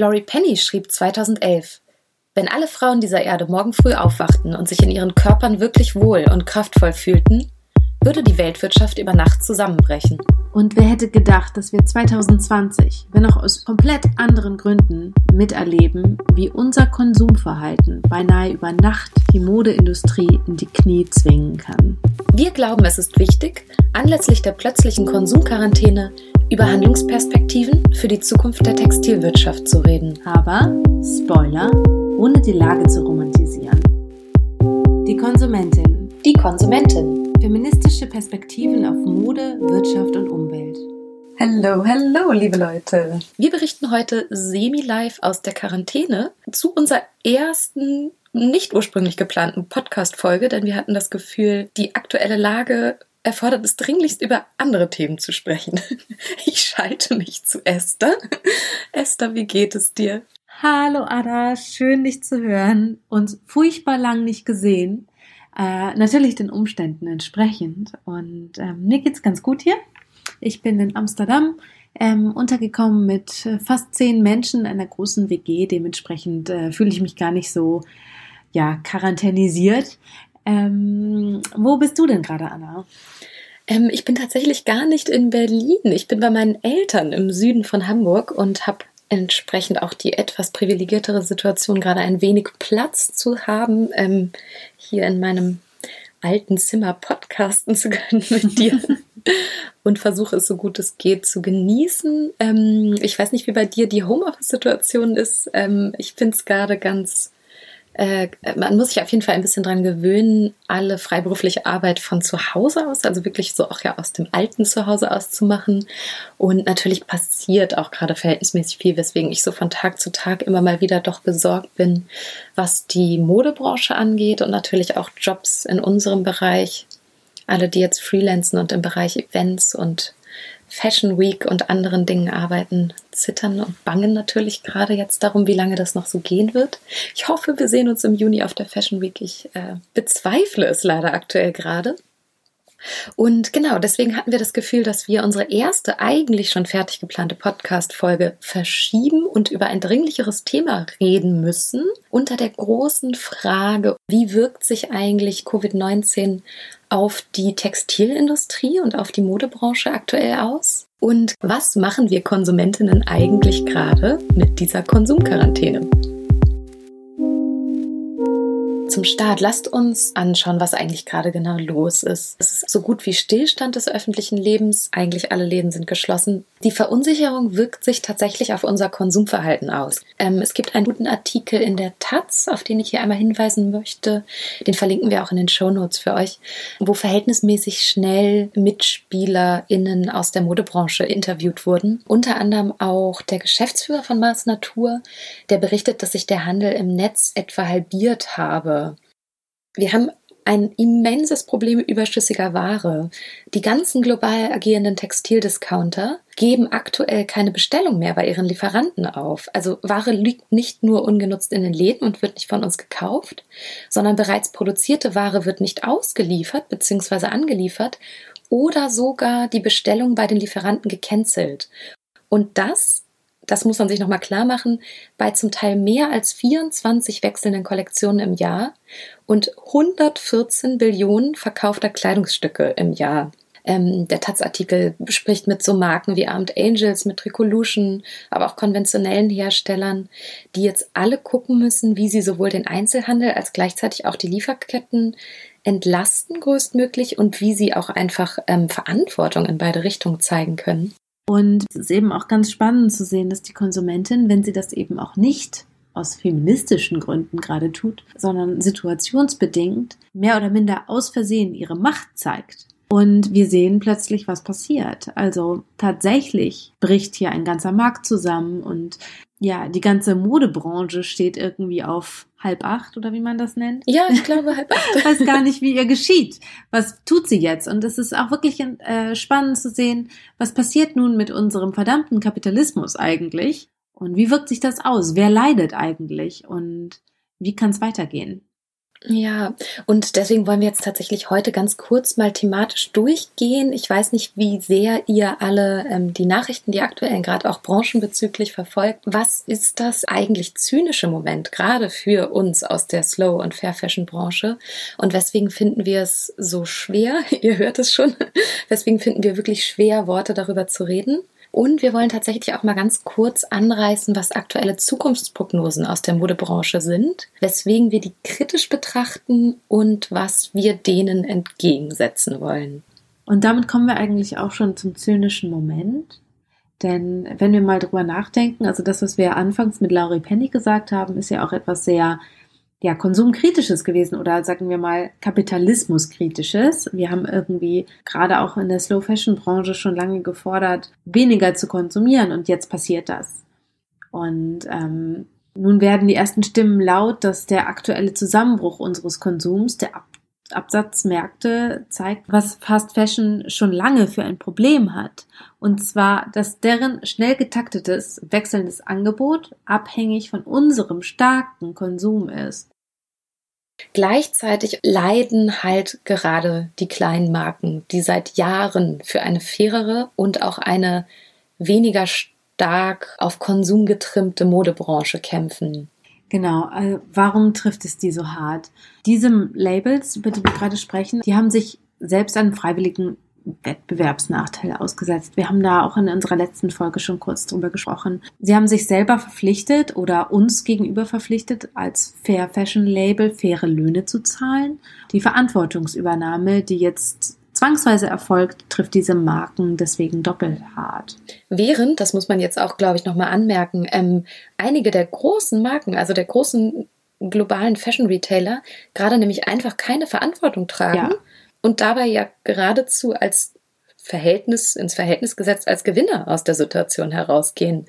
Laurie Penny schrieb 2011, wenn alle Frauen dieser Erde morgen früh aufwachten und sich in ihren Körpern wirklich wohl und kraftvoll fühlten, würde die Weltwirtschaft über Nacht zusammenbrechen. Und wer hätte gedacht, dass wir 2020, wenn auch aus komplett anderen Gründen, miterleben, wie unser Konsumverhalten beinahe über Nacht die Modeindustrie in die Knie zwingen kann? Wir glauben, es ist wichtig, anlässlich der plötzlichen Konsumquarantäne über Handlungsperspektiven für die Zukunft der Textilwirtschaft zu reden. Aber, Spoiler, ohne die Lage zu romantisieren. Die Konsumentin. Die Konsumentin. Feministische Perspektiven auf Mode, Wirtschaft und Umwelt. Hallo, hallo, liebe Leute. Wir berichten heute semi-live aus der Quarantäne zu unserer ersten nicht ursprünglich geplanten Podcast-Folge, denn wir hatten das Gefühl, die aktuelle Lage erfordert es dringlichst, über andere Themen zu sprechen. Ich schalte mich zu Esther. Esther, wie geht es dir? Hallo Ada, schön dich zu hören. Uns furchtbar lang nicht gesehen. Äh, natürlich den Umständen entsprechend. Und ähm, mir geht's ganz gut hier. Ich bin in Amsterdam ähm, untergekommen mit fast zehn Menschen in einer großen WG. Dementsprechend äh, fühle ich mich gar nicht so ja quarantänisiert. Ähm, wo bist du denn gerade, Anna? Ähm, ich bin tatsächlich gar nicht in Berlin. Ich bin bei meinen Eltern im Süden von Hamburg und habe entsprechend auch die etwas privilegiertere Situation, gerade ein wenig Platz zu haben, ähm, hier in meinem alten Zimmer podcasten zu können mit dir und versuche es so gut es geht zu genießen. Ähm, ich weiß nicht, wie bei dir die Homeoffice-Situation ist. Ähm, ich finde es gerade ganz äh, man muss sich auf jeden Fall ein bisschen dran gewöhnen, alle freiberufliche Arbeit von zu Hause aus, also wirklich so auch ja aus dem alten Zuhause aus zu machen. Und natürlich passiert auch gerade verhältnismäßig viel, weswegen ich so von Tag zu Tag immer mal wieder doch besorgt bin, was die Modebranche angeht und natürlich auch Jobs in unserem Bereich. Alle, die jetzt freelancen und im Bereich Events und Fashion Week und anderen Dingen arbeiten, zittern und bangen natürlich gerade jetzt darum, wie lange das noch so gehen wird. Ich hoffe, wir sehen uns im Juni auf der Fashion Week. Ich äh, bezweifle es leider aktuell gerade. Und genau, deswegen hatten wir das Gefühl, dass wir unsere erste eigentlich schon fertig geplante Podcast-Folge verschieben und über ein dringlicheres Thema reden müssen. Unter der großen Frage, wie wirkt sich eigentlich Covid-19 auf die Textilindustrie und auf die Modebranche aktuell aus? Und was machen wir Konsumentinnen eigentlich gerade mit dieser Konsumquarantäne? Zum Start lasst uns anschauen, was eigentlich gerade genau los ist. Es ist so gut wie Stillstand des öffentlichen Lebens. Eigentlich alle Läden sind geschlossen. Die Verunsicherung wirkt sich tatsächlich auf unser Konsumverhalten aus. Ähm, es gibt einen guten Artikel in der Taz, auf den ich hier einmal hinweisen möchte. Den verlinken wir auch in den Show Notes für euch, wo verhältnismäßig schnell MitspielerInnen aus der Modebranche interviewt wurden. Unter anderem auch der Geschäftsführer von Mars Natur, der berichtet, dass sich der Handel im Netz etwa halbiert habe wir haben ein immenses Problem überschüssiger Ware. Die ganzen global agierenden Textildiscounter geben aktuell keine Bestellung mehr bei ihren Lieferanten auf. Also Ware liegt nicht nur ungenutzt in den Läden und wird nicht von uns gekauft, sondern bereits produzierte Ware wird nicht ausgeliefert bzw. angeliefert oder sogar die Bestellung bei den Lieferanten gecancelt. Und das das muss man sich nochmal klar machen, bei zum Teil mehr als 24 wechselnden Kollektionen im Jahr und 114 Billionen verkaufter Kleidungsstücke im Jahr. Ähm, der Taz-Artikel spricht mit so Marken wie Armed Angels, mit Tricolution, aber auch konventionellen Herstellern, die jetzt alle gucken müssen, wie sie sowohl den Einzelhandel als gleichzeitig auch die Lieferketten entlasten größtmöglich und wie sie auch einfach ähm, Verantwortung in beide Richtungen zeigen können. Und es ist eben auch ganz spannend zu sehen, dass die Konsumentin, wenn sie das eben auch nicht aus feministischen Gründen gerade tut, sondern situationsbedingt mehr oder minder aus Versehen ihre Macht zeigt. Und wir sehen plötzlich, was passiert. Also tatsächlich bricht hier ein ganzer Markt zusammen und ja, die ganze Modebranche steht irgendwie auf halb acht oder wie man das nennt. Ja, ich glaube halb acht. Ich weiß gar nicht, wie ihr geschieht. Was tut sie jetzt? Und es ist auch wirklich äh, spannend zu sehen, was passiert nun mit unserem verdammten Kapitalismus eigentlich? Und wie wirkt sich das aus? Wer leidet eigentlich? Und wie kann es weitergehen? Ja, und deswegen wollen wir jetzt tatsächlich heute ganz kurz mal thematisch durchgehen. Ich weiß nicht, wie sehr ihr alle ähm, die Nachrichten, die aktuellen, gerade auch branchenbezüglich verfolgt. Was ist das eigentlich zynische Moment, gerade für uns aus der Slow- und Fair Fashion Branche? Und weswegen finden wir es so schwer? ihr hört es schon. Weswegen finden wir wirklich schwer, Worte darüber zu reden? Und wir wollen tatsächlich auch mal ganz kurz anreißen, was aktuelle Zukunftsprognosen aus der Modebranche sind, weswegen wir die kritisch betrachten und was wir denen entgegensetzen wollen. Und damit kommen wir eigentlich auch schon zum zynischen Moment. Denn wenn wir mal drüber nachdenken, also das, was wir anfangs mit Laurie Penny gesagt haben, ist ja auch etwas sehr ja, konsumkritisches gewesen oder sagen wir mal kapitalismuskritisches. Wir haben irgendwie gerade auch in der Slow Fashion Branche schon lange gefordert, weniger zu konsumieren und jetzt passiert das. Und ähm, nun werden die ersten Stimmen laut, dass der aktuelle Zusammenbruch unseres Konsums, der Absatzmärkte zeigt, was Fast Fashion schon lange für ein Problem hat. Und zwar, dass deren schnell getaktetes, wechselndes Angebot abhängig von unserem starken Konsum ist. Gleichzeitig leiden halt gerade die kleinen Marken, die seit Jahren für eine fairere und auch eine weniger stark auf Konsum getrimmte Modebranche kämpfen. Genau, also warum trifft es die so hart? Diese Labels, über die wir gerade sprechen, die haben sich selbst an freiwilligen Wettbewerbsnachteile ausgesetzt. Wir haben da auch in unserer letzten Folge schon kurz drüber gesprochen. Sie haben sich selber verpflichtet oder uns gegenüber verpflichtet, als Fair Fashion Label faire Löhne zu zahlen. Die Verantwortungsübernahme, die jetzt zwangsweise erfolgt, trifft diese Marken deswegen doppelt hart. Während, das muss man jetzt auch, glaube ich, nochmal anmerken, ähm, einige der großen Marken, also der großen globalen Fashion Retailer, gerade nämlich einfach keine Verantwortung tragen. Ja und dabei ja geradezu als Verhältnis, ins Verhältnis gesetzt als Gewinner aus der Situation herausgehen.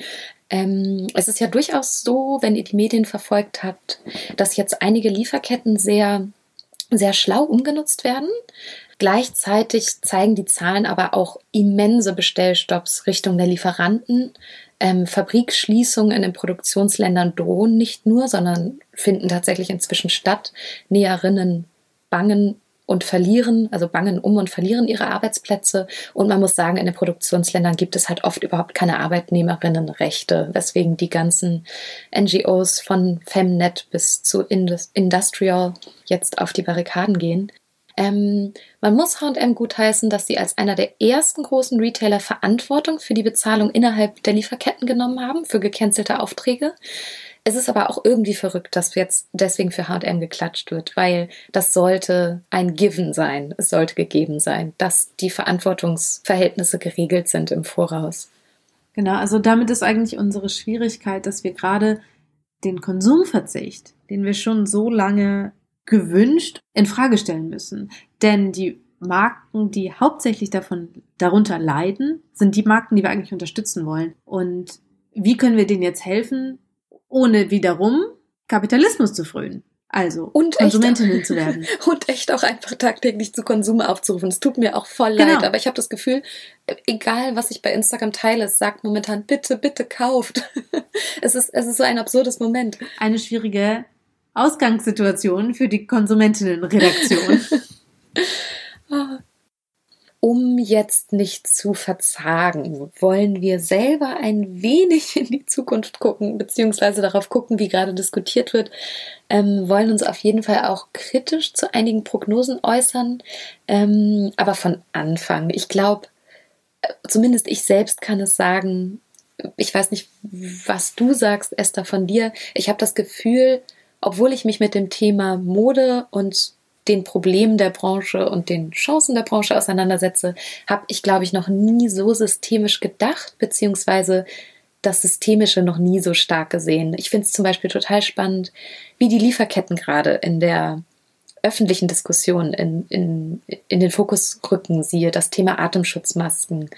Ähm, es ist ja durchaus so, wenn ihr die Medien verfolgt habt, dass jetzt einige Lieferketten sehr, sehr schlau umgenutzt werden. Gleichzeitig zeigen die Zahlen aber auch immense Bestellstopps Richtung der Lieferanten. Ähm, Fabrikschließungen in den Produktionsländern drohen nicht nur, sondern finden tatsächlich inzwischen statt. Näherinnen bangen und verlieren, also bangen um und verlieren ihre Arbeitsplätze. Und man muss sagen, in den Produktionsländern gibt es halt oft überhaupt keine Arbeitnehmerinnenrechte, weswegen die ganzen NGOs von Femnet bis zu Industrial jetzt auf die Barrikaden gehen. Ähm, man muss H&M gutheißen, dass sie als einer der ersten großen Retailer Verantwortung für die Bezahlung innerhalb der Lieferketten genommen haben, für gecancelte Aufträge. Es ist aber auch irgendwie verrückt, dass jetzt deswegen für H&M geklatscht wird, weil das sollte ein Given sein. Es sollte gegeben sein, dass die Verantwortungsverhältnisse geregelt sind im Voraus. Genau, also damit ist eigentlich unsere Schwierigkeit, dass wir gerade den Konsumverzicht, den wir schon so lange gewünscht, in Frage stellen müssen. Denn die Marken, die hauptsächlich davon darunter leiden, sind die Marken, die wir eigentlich unterstützen wollen. Und wie können wir denen jetzt helfen? ohne wiederum Kapitalismus zu frönen. Also und Konsumentinnen echt, zu werden. Und echt auch einfach tagtäglich zu Konsum aufzurufen. Es tut mir auch voll genau. leid, aber ich habe das Gefühl, egal was ich bei Instagram teile, es sagt momentan, bitte, bitte kauft. es, ist, es ist so ein absurdes Moment. Eine schwierige Ausgangssituation für die Konsumentinnenredaktion. um jetzt nicht zu verzagen, wollen wir selber ein wenig in die Zukunft gucken, beziehungsweise darauf gucken, wie gerade diskutiert wird, ähm, wollen uns auf jeden Fall auch kritisch zu einigen Prognosen äußern, ähm, aber von Anfang. Ich glaube, äh, zumindest ich selbst kann es sagen, ich weiß nicht, was du sagst, Esther, von dir. Ich habe das Gefühl, obwohl ich mich mit dem Thema Mode und den Problemen der Branche und den Chancen der Branche auseinandersetze, habe ich, glaube ich, noch nie so systemisch gedacht, beziehungsweise das Systemische noch nie so stark gesehen. Ich finde es zum Beispiel total spannend, wie die Lieferketten gerade in der öffentlichen Diskussion in, in, in den Fokus rücken, siehe das Thema Atemschutzmasken,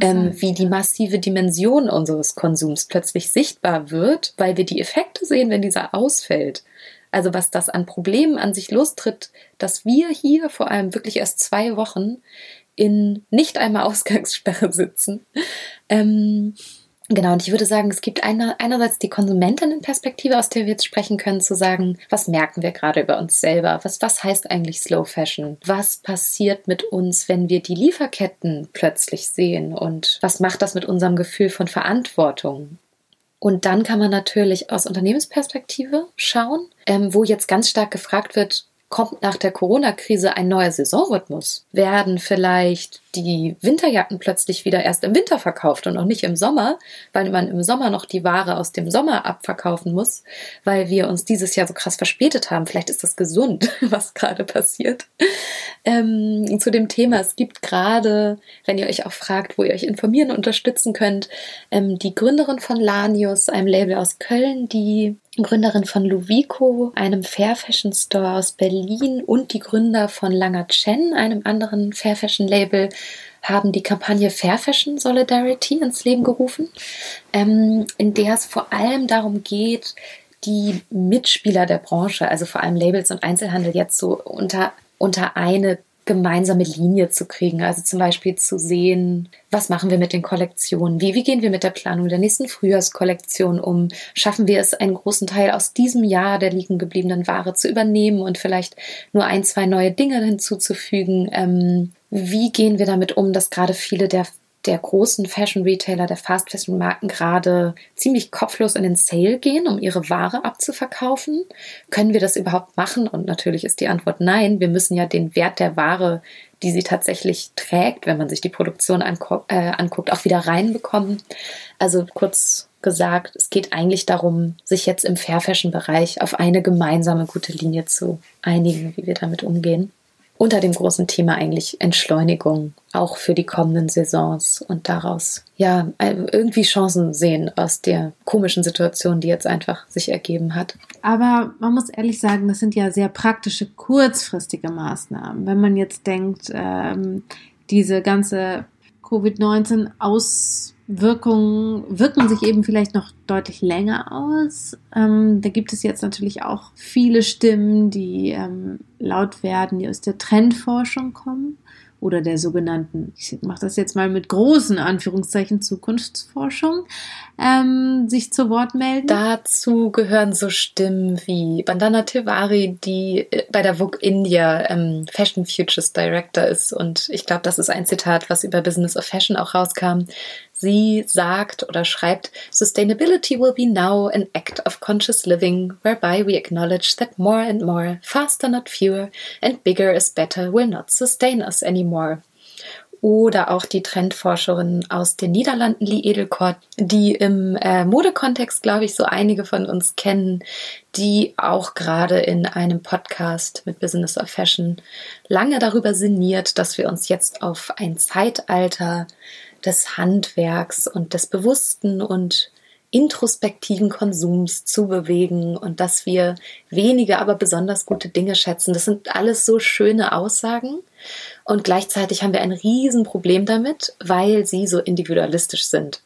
ähm, wie die massive Dimension unseres Konsums plötzlich sichtbar wird, weil wir die Effekte sehen, wenn dieser ausfällt. Also was das an Problemen an sich lostritt, dass wir hier vor allem wirklich erst zwei Wochen in nicht einmal Ausgangssperre sitzen. Ähm, Genau, und ich würde sagen, es gibt eine, einerseits die Konsumentinnenperspektive, aus der wir jetzt sprechen können, zu sagen, was merken wir gerade über uns selber? Was, was heißt eigentlich Slow Fashion? Was passiert mit uns, wenn wir die Lieferketten plötzlich sehen? Und was macht das mit unserem Gefühl von Verantwortung? Und dann kann man natürlich aus Unternehmensperspektive schauen, ähm, wo jetzt ganz stark gefragt wird, kommt nach der Corona-Krise ein neuer Saisonrhythmus? Werden vielleicht die Winterjacken plötzlich wieder erst im Winter verkauft und auch nicht im Sommer, weil man im Sommer noch die Ware aus dem Sommer abverkaufen muss, weil wir uns dieses Jahr so krass verspätet haben. Vielleicht ist das gesund, was gerade passiert. Ähm, zu dem Thema, es gibt gerade, wenn ihr euch auch fragt, wo ihr euch informieren und unterstützen könnt, ähm, die Gründerin von Lanius, einem Label aus Köln, die Gründerin von Luvico, einem Fair Fashion Store aus Berlin und die Gründer von Langer Chen, einem anderen Fair Fashion Label, haben die Kampagne Fair Fashion Solidarity ins Leben gerufen, ähm, in der es vor allem darum geht, die Mitspieler der Branche, also vor allem Labels und Einzelhandel, jetzt so unter, unter eine gemeinsame Linie zu kriegen. Also zum Beispiel zu sehen, was machen wir mit den Kollektionen? Wie, wie gehen wir mit der Planung der nächsten Frühjahrskollektion um? Schaffen wir es, einen großen Teil aus diesem Jahr der liegen gebliebenen Ware zu übernehmen und vielleicht nur ein, zwei neue Dinge hinzuzufügen? Ähm, wie gehen wir damit um, dass gerade viele der der großen Fashion-Retailer, der Fast-Fashion-Marken gerade ziemlich kopflos in den Sale gehen, um ihre Ware abzuverkaufen? Können wir das überhaupt machen? Und natürlich ist die Antwort nein. Wir müssen ja den Wert der Ware, die sie tatsächlich trägt, wenn man sich die Produktion äh, anguckt, auch wieder reinbekommen. Also kurz gesagt, es geht eigentlich darum, sich jetzt im Fair-Fashion-Bereich auf eine gemeinsame gute Linie zu einigen, wie wir damit umgehen unter dem großen Thema eigentlich Entschleunigung, auch für die kommenden Saisons und daraus ja irgendwie Chancen sehen aus der komischen Situation, die jetzt einfach sich ergeben hat. Aber man muss ehrlich sagen, das sind ja sehr praktische, kurzfristige Maßnahmen. Wenn man jetzt denkt, ähm, diese ganze Covid-19 aus Wirkungen wirken sich eben vielleicht noch deutlich länger aus. Ähm, da gibt es jetzt natürlich auch viele Stimmen, die ähm, laut werden, die aus der Trendforschung kommen oder der sogenannten, ich mache das jetzt mal mit großen Anführungszeichen, Zukunftsforschung, ähm, sich zu Wort melden? Dazu gehören so Stimmen wie Bandana Tiwari, die äh, bei der Vogue India ähm, Fashion Futures Director ist. Und ich glaube, das ist ein Zitat, was über Business of Fashion auch rauskam. Sie sagt oder schreibt, Sustainability will be now an act of conscious living, whereby we acknowledge that more and more, faster not fewer, and bigger is better will not sustain us anymore. Oder auch die Trendforscherin aus den Niederlanden, Lee Edelkort, die im äh, Modekontext, glaube ich, so einige von uns kennen, die auch gerade in einem Podcast mit Business of Fashion lange darüber sinniert, dass wir uns jetzt auf ein Zeitalter des Handwerks und des bewussten und introspektiven Konsums zu bewegen und dass wir wenige, aber besonders gute Dinge schätzen. Das sind alles so schöne Aussagen. Und gleichzeitig haben wir ein Riesenproblem damit, weil sie so individualistisch sind.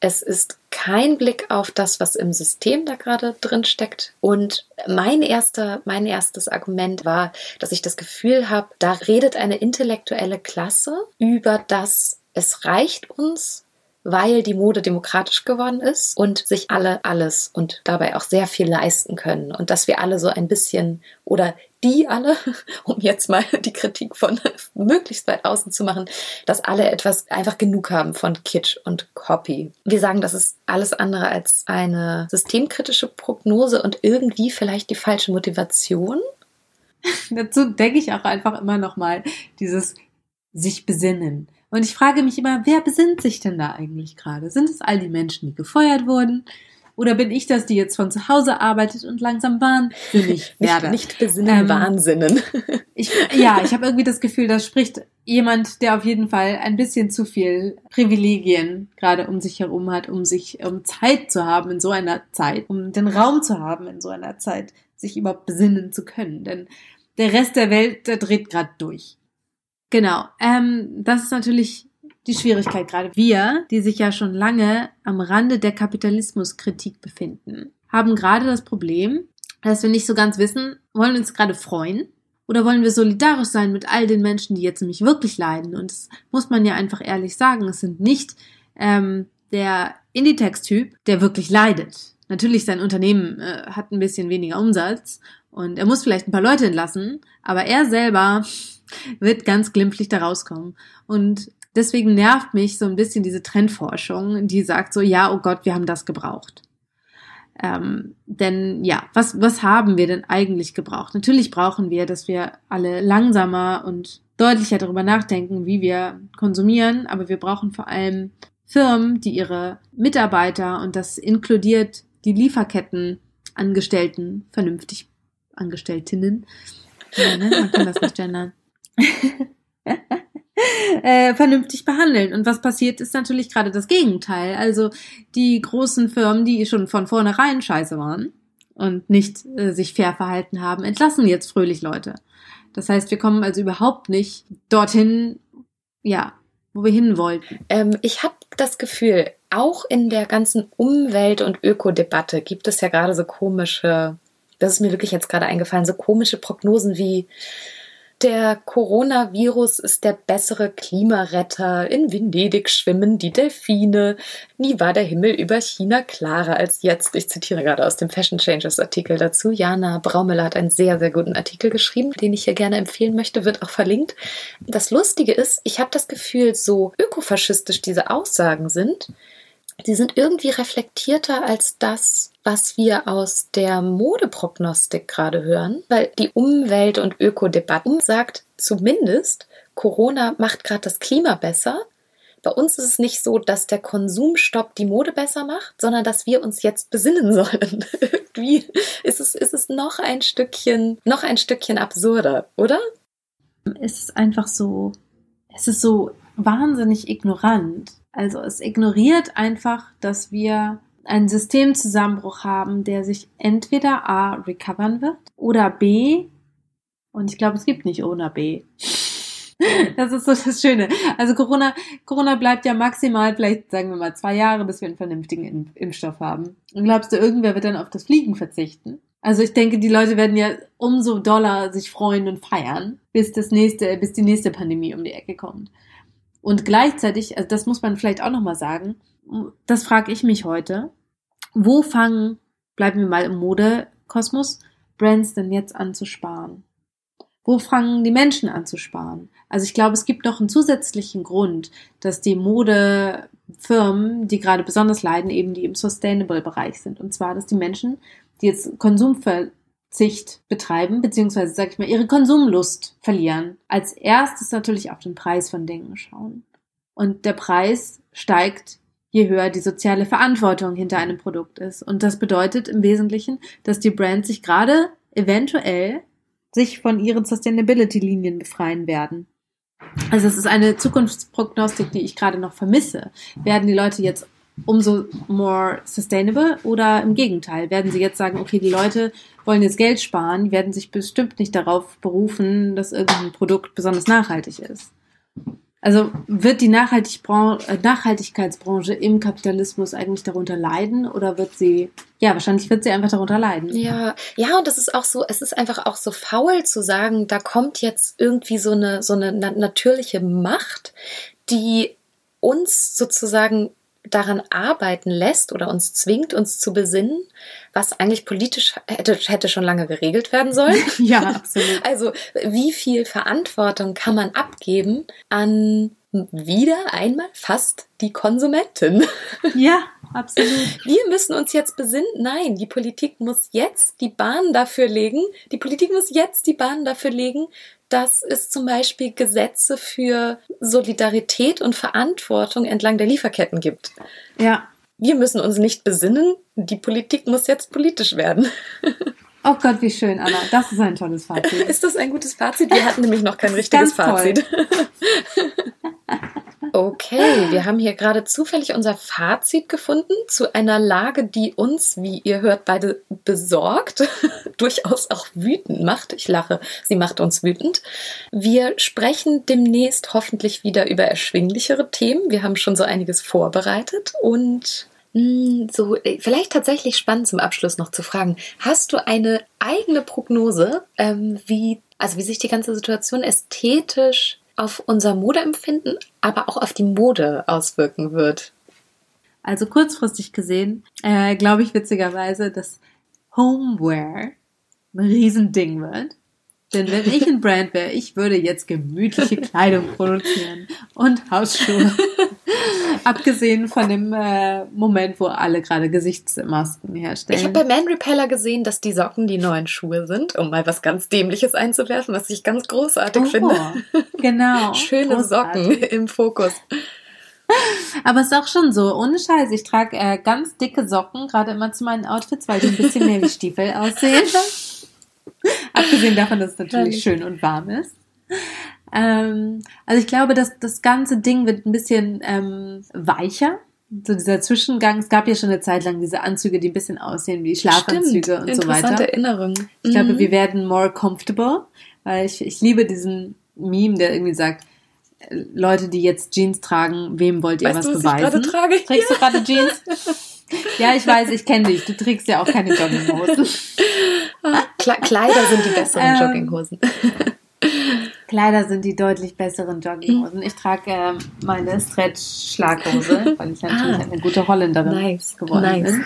Es ist kein Blick auf das, was im System da gerade drin steckt. Und mein erster, mein erstes Argument war, dass ich das Gefühl habe, da redet eine intellektuelle Klasse über das, es reicht uns, weil die Mode demokratisch geworden ist und sich alle alles und dabei auch sehr viel leisten können und dass wir alle so ein bisschen oder die alle, um jetzt mal die Kritik von möglichst weit außen zu machen, dass alle etwas einfach genug haben von Kitsch und Copy. Wir sagen, das ist alles andere als eine systemkritische Prognose und irgendwie vielleicht die falsche Motivation. Dazu denke ich auch einfach immer noch mal dieses sich besinnen. Und ich frage mich immer, wer besinnt sich denn da eigentlich gerade? Sind es all die Menschen, die gefeuert wurden? Oder bin ich das, die jetzt von zu Hause arbeitet und langsam wahnsinnig werde? Nicht, nicht besinnen, ähm, wahnsinnen. Ich, ja, ich habe irgendwie das Gefühl, da spricht jemand, der auf jeden Fall ein bisschen zu viel Privilegien gerade um sich herum hat, um sich, um Zeit zu haben in so einer Zeit, um den Raum zu haben in so einer Zeit, sich überhaupt besinnen zu können. Denn der Rest der Welt, der dreht gerade durch. Genau. Ähm, das ist natürlich die Schwierigkeit gerade. Wir, die sich ja schon lange am Rande der Kapitalismuskritik befinden, haben gerade das Problem, dass wir nicht so ganz wissen, wollen wir uns gerade freuen oder wollen wir solidarisch sein mit all den Menschen, die jetzt nämlich wirklich leiden? Und das muss man ja einfach ehrlich sagen. Es sind nicht ähm, der Inditex-Typ, der wirklich leidet. Natürlich, sein Unternehmen äh, hat ein bisschen weniger Umsatz und er muss vielleicht ein paar Leute entlassen, aber er selber wird ganz glimpflich da rauskommen. Und deswegen nervt mich so ein bisschen diese Trendforschung, die sagt so, ja, oh Gott, wir haben das gebraucht. Ähm, denn ja, was, was haben wir denn eigentlich gebraucht? Natürlich brauchen wir, dass wir alle langsamer und deutlicher darüber nachdenken, wie wir konsumieren, aber wir brauchen vor allem Firmen, die ihre Mitarbeiter und das inkludiert die Lieferkettenangestellten vernünftig Angestelltinnen, ja, ne? man kann das nicht gendern, äh, vernünftig behandeln. Und was passiert, ist natürlich gerade das Gegenteil. Also die großen Firmen, die schon von vornherein scheiße waren und nicht äh, sich fair verhalten haben, entlassen jetzt fröhlich Leute. Das heißt, wir kommen also überhaupt nicht dorthin, ja, wo wir hin wollten. Ähm, ich habe das Gefühl, auch in der ganzen Umwelt- und Ökodebatte gibt es ja gerade so komische, das ist mir wirklich jetzt gerade eingefallen, so komische Prognosen wie der Coronavirus ist der bessere Klimaretter. In Venedig schwimmen die Delfine. Nie war der Himmel über China klarer als jetzt. Ich zitiere gerade aus dem Fashion Changes Artikel dazu. Jana Braumüller hat einen sehr, sehr guten Artikel geschrieben, den ich hier gerne empfehlen möchte, wird auch verlinkt. Das Lustige ist, ich habe das Gefühl, so ökofaschistisch diese Aussagen sind, die sind irgendwie reflektierter als das, was wir aus der Modeprognostik gerade hören, weil die Umwelt- und Ökodebatte sagt zumindest, Corona macht gerade das Klima besser. Bei uns ist es nicht so, dass der Konsumstopp die Mode besser macht, sondern dass wir uns jetzt besinnen sollen. Irgendwie ist es, ist es noch ein Stückchen, noch ein Stückchen absurder, oder? Es ist einfach so, es ist so wahnsinnig ignorant. Also es ignoriert einfach, dass wir einen Systemzusammenbruch haben, der sich entweder A recovern wird oder B, und ich glaube, es gibt nicht ohne B. Das ist so das Schöne. Also Corona, Corona bleibt ja maximal, vielleicht sagen wir mal zwei Jahre, bis wir einen vernünftigen Impfstoff haben. Und glaubst du, irgendwer wird dann auf das Fliegen verzichten? Also ich denke, die Leute werden ja umso doller sich freuen und feiern, bis das nächste, bis die nächste Pandemie um die Ecke kommt. Und gleichzeitig, also das muss man vielleicht auch nochmal sagen, das frage ich mich heute, wo fangen, bleiben wir mal im Modekosmos, Brands denn jetzt an zu sparen? Wo fangen die Menschen an zu sparen? Also ich glaube, es gibt noch einen zusätzlichen Grund, dass die Modefirmen, die gerade besonders leiden, eben die im Sustainable-Bereich sind. Und zwar, dass die Menschen, die jetzt Konsumver Verzicht betreiben, beziehungsweise, sag ich mal, ihre Konsumlust verlieren. Als erstes natürlich auf den Preis von Dingen schauen. Und der Preis steigt, je höher die soziale Verantwortung hinter einem Produkt ist. Und das bedeutet im Wesentlichen, dass die Brands sich gerade eventuell sich von ihren Sustainability-Linien befreien werden. Also es ist eine Zukunftsprognostik, die ich gerade noch vermisse. Werden die Leute jetzt umso more sustainable oder im Gegenteil, werden sie jetzt sagen, okay, die Leute wollen jetzt Geld sparen, werden sich bestimmt nicht darauf berufen, dass irgendein Produkt besonders nachhaltig ist. Also wird die äh, Nachhaltigkeitsbranche im Kapitalismus eigentlich darunter leiden oder wird sie, ja, wahrscheinlich wird sie einfach darunter leiden. Ja, ja, und das ist auch so, es ist einfach auch so faul zu sagen, da kommt jetzt irgendwie so eine, so eine natürliche Macht, die uns sozusagen daran arbeiten lässt oder uns zwingt, uns zu besinnen, was eigentlich politisch hätte, hätte schon lange geregelt werden sollen. ja, absolut. Also wie viel Verantwortung kann man abgeben an wieder einmal fast die Konsumentin? Ja, absolut. Wir müssen uns jetzt besinnen. Nein, die Politik muss jetzt die Bahn dafür legen. Die Politik muss jetzt die Bahn dafür legen, dass es zum Beispiel Gesetze für Solidarität und Verantwortung entlang der Lieferketten gibt. Ja. Wir müssen uns nicht besinnen, die Politik muss jetzt politisch werden. Oh Gott, wie schön, Anna. Das ist ein tolles Fazit. Ist das ein gutes Fazit? Wir hatten nämlich noch kein richtiges Fazit. Okay, wir haben hier gerade zufällig unser Fazit gefunden zu einer Lage, die uns, wie ihr hört, beide besorgt, durchaus auch wütend macht. Ich lache, sie macht uns wütend. Wir sprechen demnächst hoffentlich wieder über erschwinglichere Themen. Wir haben schon so einiges vorbereitet und hm, so, äh, vielleicht tatsächlich spannend zum Abschluss noch zu fragen. Hast du eine eigene Prognose, ähm, wie, also wie sich die ganze Situation ästhetisch auf unser Modeempfinden, aber auch auf die Mode auswirken wird. also kurzfristig gesehen, äh, glaube ich witzigerweise, dass Homeware ein Riesending wird. Denn wenn ich ein Brand wäre, ich würde jetzt gemütliche Kleidung produzieren und Hausschuhe. Abgesehen von dem äh, Moment, wo alle gerade Gesichtsmasken herstellen. Ich habe bei Man Repeller gesehen, dass die Socken die neuen Schuhe sind, um mal was ganz Dämliches einzuwerfen, was ich ganz großartig Oh, finde. Genau. Schöne Großartig. Socken im Fokus. Aber es ist auch schon so, ohne Scheiß, ich trage äh, ganz dicke Socken, gerade immer zu meinen Outfits, weil die ein bisschen mehr wie Stiefel aussehen. Abgesehen davon, dass es natürlich schön und warm ist. Ähm, also ich glaube, dass das ganze Ding wird ein bisschen ähm, weicher. So dieser Zwischengang. Es gab ja schon eine Zeit lang diese Anzüge, die ein bisschen aussehen wie Schlafanzüge und so Interessante weiter. Erinnerung. Ich glaube, Mhm. wir werden more comfortable, weil ich, ich liebe diesen Meme, der irgendwie sagt, äh, Leute, die jetzt Jeans tragen, wem wollt ihr Weißt was du, was ich beweisen? gerade trage? Trägst du gerade Jeans? ja, ich weiß, ich kenne dich. Du trägst ja auch keine Jogginghosen. Kle Kleider sind die besseren Ähm, Jogginghosen. Kleider sind die deutlich besseren Jogginghosen. Ich trage ähm, meine Stretch-Schlaghose, weil ich natürlich Ah. eine gute Holländerin Nice, geworden nice. bin.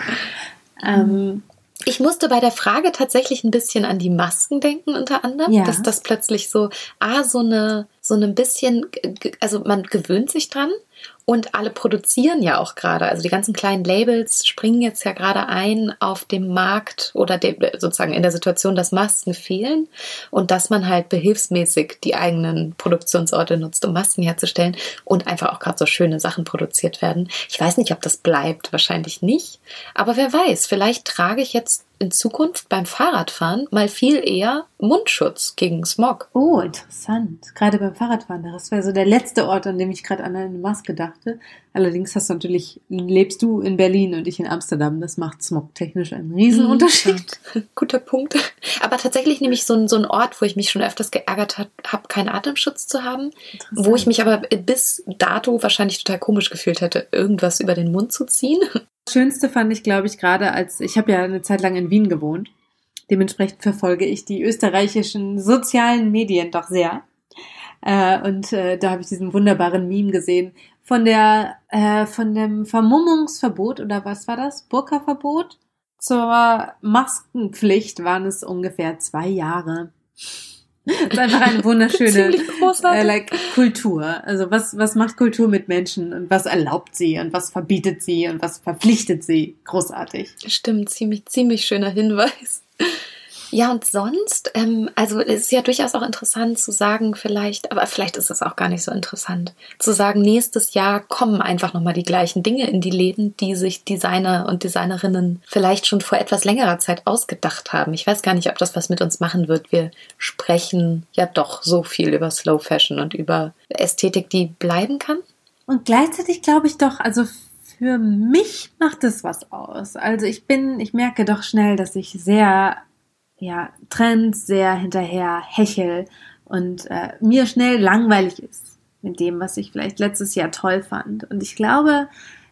Ähm, Ich musste bei der Frage tatsächlich ein bisschen an die Masken denken, unter anderem, Ja. dass das plötzlich so, ah, so eine, so ein bisschen, also man gewöhnt sich dran und alle produzieren ja auch gerade. Also die ganzen kleinen Labels springen jetzt ja gerade ein auf dem Markt oder dem, sozusagen in der Situation, dass Masken fehlen und dass man halt behilfsmäßig die eigenen Produktionsorte nutzt, um Masken herzustellen und einfach auch gerade so schöne Sachen produziert werden. Ich weiß nicht, ob das bleibt, wahrscheinlich nicht. Aber wer weiß, vielleicht trage ich jetzt in Zukunft beim Fahrradfahren mal viel eher Mundschutz gegen Smog. oh, interessant. Gerade beim Fahrradfahren. Das wäre so der letzte Ort, an dem ich gerade an eine Maske dachte. Allerdings hast du natürlich, lebst du in Berlin und ich in Amsterdam. Das macht smogtechnisch einen riesen Unterschied. Mhm. Guter Punkt. Aber tatsächlich nämlich so ein, so ein Ort, wo ich mich schon öfters geärgert habe, hab, keinen Atemschutz zu haben, wo ich mich aber bis dato wahrscheinlich total komisch gefühlt hätte, irgendwas über den Mund zu ziehen. Schönste fand ich, glaube ich, gerade als ich habe ja eine Zeit lang in Wien gewohnt. Dementsprechend verfolge ich die österreichischen sozialen Medien doch sehr. Äh, und äh, da habe ich diesen wunderbaren Meme gesehen von der äh, von dem Vermummungsverbot oder was war das? Burka-Verbot zur Maskenpflicht waren es ungefähr zwei Jahre. Das ist einfach eine wunderschöne äh, like Kultur. Also was, was macht Kultur mit Menschen und was erlaubt sie und was verbietet sie und was verpflichtet sie? Großartig. Stimmt, ziemlich, ziemlich schöner Hinweis. Ja, und sonst, ähm, also es ist ja durchaus auch interessant zu sagen, vielleicht, aber vielleicht ist es auch gar nicht so interessant, zu sagen, nächstes Jahr kommen einfach nochmal die gleichen Dinge in die Läden, die sich Designer und Designerinnen vielleicht schon vor etwas längerer Zeit ausgedacht haben. Ich weiß gar nicht, ob das was mit uns machen wird. Wir sprechen ja doch so viel über Slow Fashion und über Ästhetik, die bleiben kann. Und gleichzeitig glaube ich doch, also für mich macht es was aus. Also ich bin, ich merke doch schnell, dass ich sehr, ja, Trends sehr hinterher hechel und äh, mir schnell langweilig ist mit dem, was ich vielleicht letztes Jahr toll fand. Und ich glaube,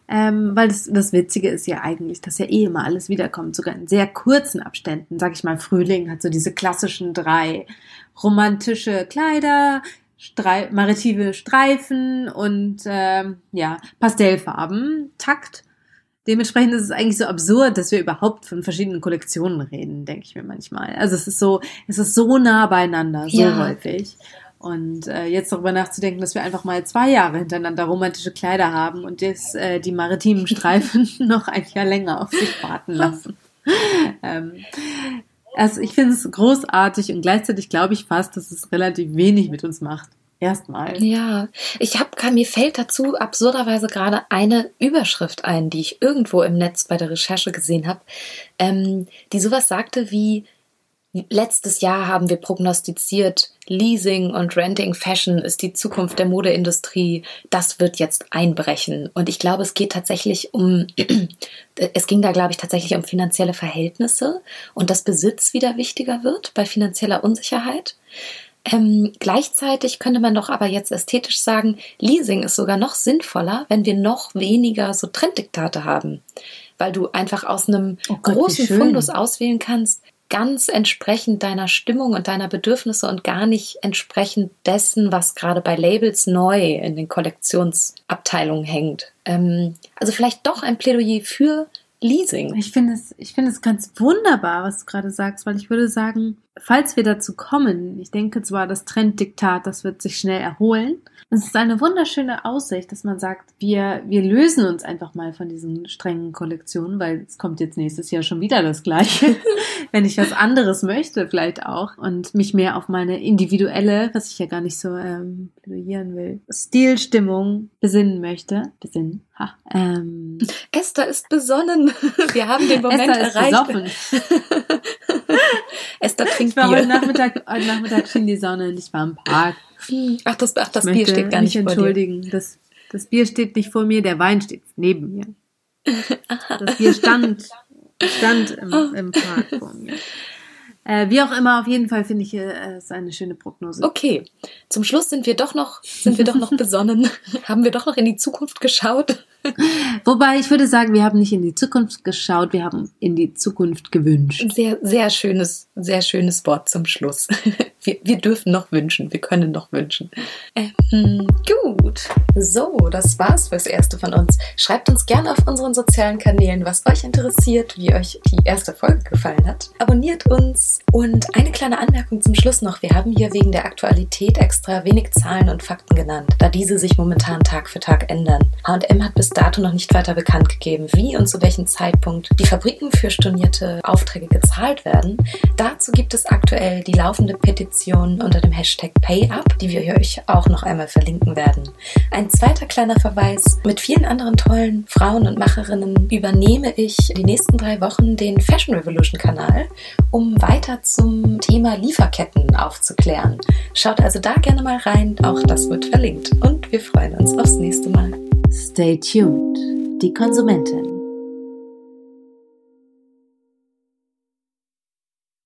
ähm, weil das, das Witzige ist ja eigentlich, dass ja eh immer alles wiederkommt, sogar in sehr kurzen Abständen. Sag ich mal, Frühling hat so diese klassischen drei romantische Kleider, Strei maritime Streifen und ähm, ja, Pastellfarben, Takt. Dementsprechend ist es eigentlich so absurd, dass wir überhaupt von verschiedenen Kollektionen reden, denke ich mir manchmal. Also es ist so, es ist so nah beieinander, so Ja. häufig. Und äh, jetzt darüber nachzudenken, dass wir einfach mal zwei Jahre hintereinander romantische Kleider haben und das, äh, die maritimen Streifen noch ein Jahr länger auf sich warten lassen. ähm, also ich finde es großartig und gleichzeitig glaube ich fast, dass es relativ wenig mit uns macht. Erstmal. Ja, ich habe mir fällt dazu absurderweise gerade eine Überschrift ein, die ich irgendwo im Netz bei der Recherche gesehen habe, ähm, die sowas sagte wie letztes Jahr haben wir prognostiziert, Leasing und Renting Fashion ist die Zukunft der Modeindustrie. Das wird jetzt einbrechen. Und ich glaube, es geht tatsächlich um, es ging da, glaube ich, tatsächlich um finanzielle Verhältnisse und dass Besitz wieder wichtiger wird bei finanzieller Unsicherheit. Ähm, gleichzeitig könnte man doch aber jetzt ästhetisch sagen, Leasing ist sogar noch sinnvoller, wenn wir noch weniger so Trenddiktate haben. Weil du einfach aus einem Oh Gott, großen. Fundus auswählen kannst, ganz entsprechend deiner Stimmung und deiner Bedürfnisse und gar nicht entsprechend dessen, was gerade bei Labels neu in den Kollektionsabteilungen hängt. Ähm, also vielleicht doch ein Plädoyer für Leasing. Ich finde es, ich finde es ganz wunderbar, was du gerade sagst, weil ich würde sagen, falls wir dazu kommen, ich denke zwar, das Trenddiktat, das wird sich schnell erholen. Es ist eine wunderschöne Aussicht, dass man sagt, wir, wir lösen uns einfach mal von diesen strengen Kollektionen, weil es kommt jetzt nächstes Jahr schon wieder das Gleiche. Wenn ich was anderes möchte, vielleicht auch, und mich mehr auf meine individuelle, was ich ja gar nicht so ähm, plädieren will, Stilstimmung besinnen möchte. Besinnen. Ha. Ähm, Esther ist besonnen. Wir haben den Moment Esther erreicht. Esther trinkt ich war Bier. Heute Nachmittag, heute Nachmittag schien die Sonne und ich war im Park. Ach, das, ach, das Bier steht gar nicht vor entschuldigen. dir. Das, das Bier steht nicht vor mir, der Wein steht neben mir. Das Bier stand, stand im, oh. im Park vor mir. Äh, wie auch immer, auf jeden Fall finde ich äh, es eine schöne Prognose. Okay, zum Schluss sind wir doch noch, sind wir doch noch besonnen. haben wir doch noch in die Zukunft geschaut. Wobei ich würde sagen, wir haben nicht in die Zukunft geschaut, wir haben in die Zukunft gewünscht. Sehr, sehr schönes, sehr schönes Wort zum Schluss. Wir, wir dürfen noch wünschen, wir können noch wünschen. Ähm, gut, so, das war's fürs Erste von uns. Schreibt uns gerne auf unseren sozialen Kanälen, was euch interessiert, wie euch die erste Folge gefallen hat. Abonniert uns und eine kleine Anmerkung zum Schluss noch. Wir haben hier wegen der Aktualität extra wenig Zahlen und Fakten genannt, da diese sich momentan Tag für Tag ändern. H&M hat bis dato noch nicht weiter bekannt gegeben, wie und zu welchem Zeitpunkt die Fabriken für stornierte Aufträge gezahlt werden. Dazu gibt es aktuell die laufende Petition unter dem Hashtag PayUp, die wir euch auch noch einmal verlinken werden. Ein zweiter kleiner Verweis. Mit vielen anderen tollen Frauen und Macherinnen übernehme ich die nächsten drei Wochen den Fashion Revolution Kanal, um weiter zum Thema Lieferketten aufzuklären. Schaut also da gerne mal rein, auch das wird verlinkt. Und wir freuen uns aufs nächste Mal. Stay tuned. Die Konsumentin.